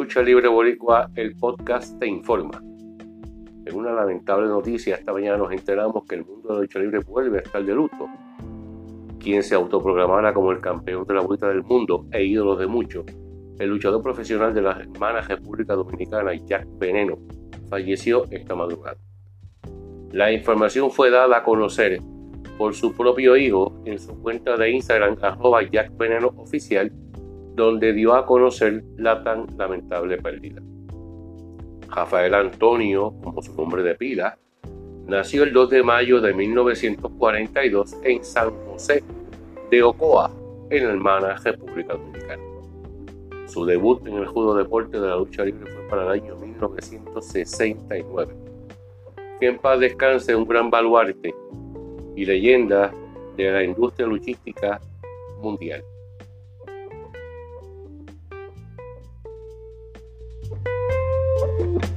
Lucha Libre Boricua, el podcast te informa. En una lamentable noticia, esta mañana nos enteramos que el mundo de la lucha libre vuelve a estar de luto. Quien se autoprogramara como el campeón de la vuelta del mundo e ídolo de muchos, el luchador profesional de la hermana República Dominicana, Jack Veneno, falleció esta madrugada. La información fue dada a conocer por su propio hijo en su cuenta de Instagram, arroba Jack Veneno Oficial, donde dio a conocer la tan lamentable pérdida. Rafael Antonio, como su nombre de pila, nació el 2 de mayo de 1942 en San José de Ocoa, en la hermana República Dominicana. Su debut en el judo deporte de la lucha libre fue para el año 1969. Que en paz descanse un gran baluarte y leyenda de la industria luchística mundial. Thank you.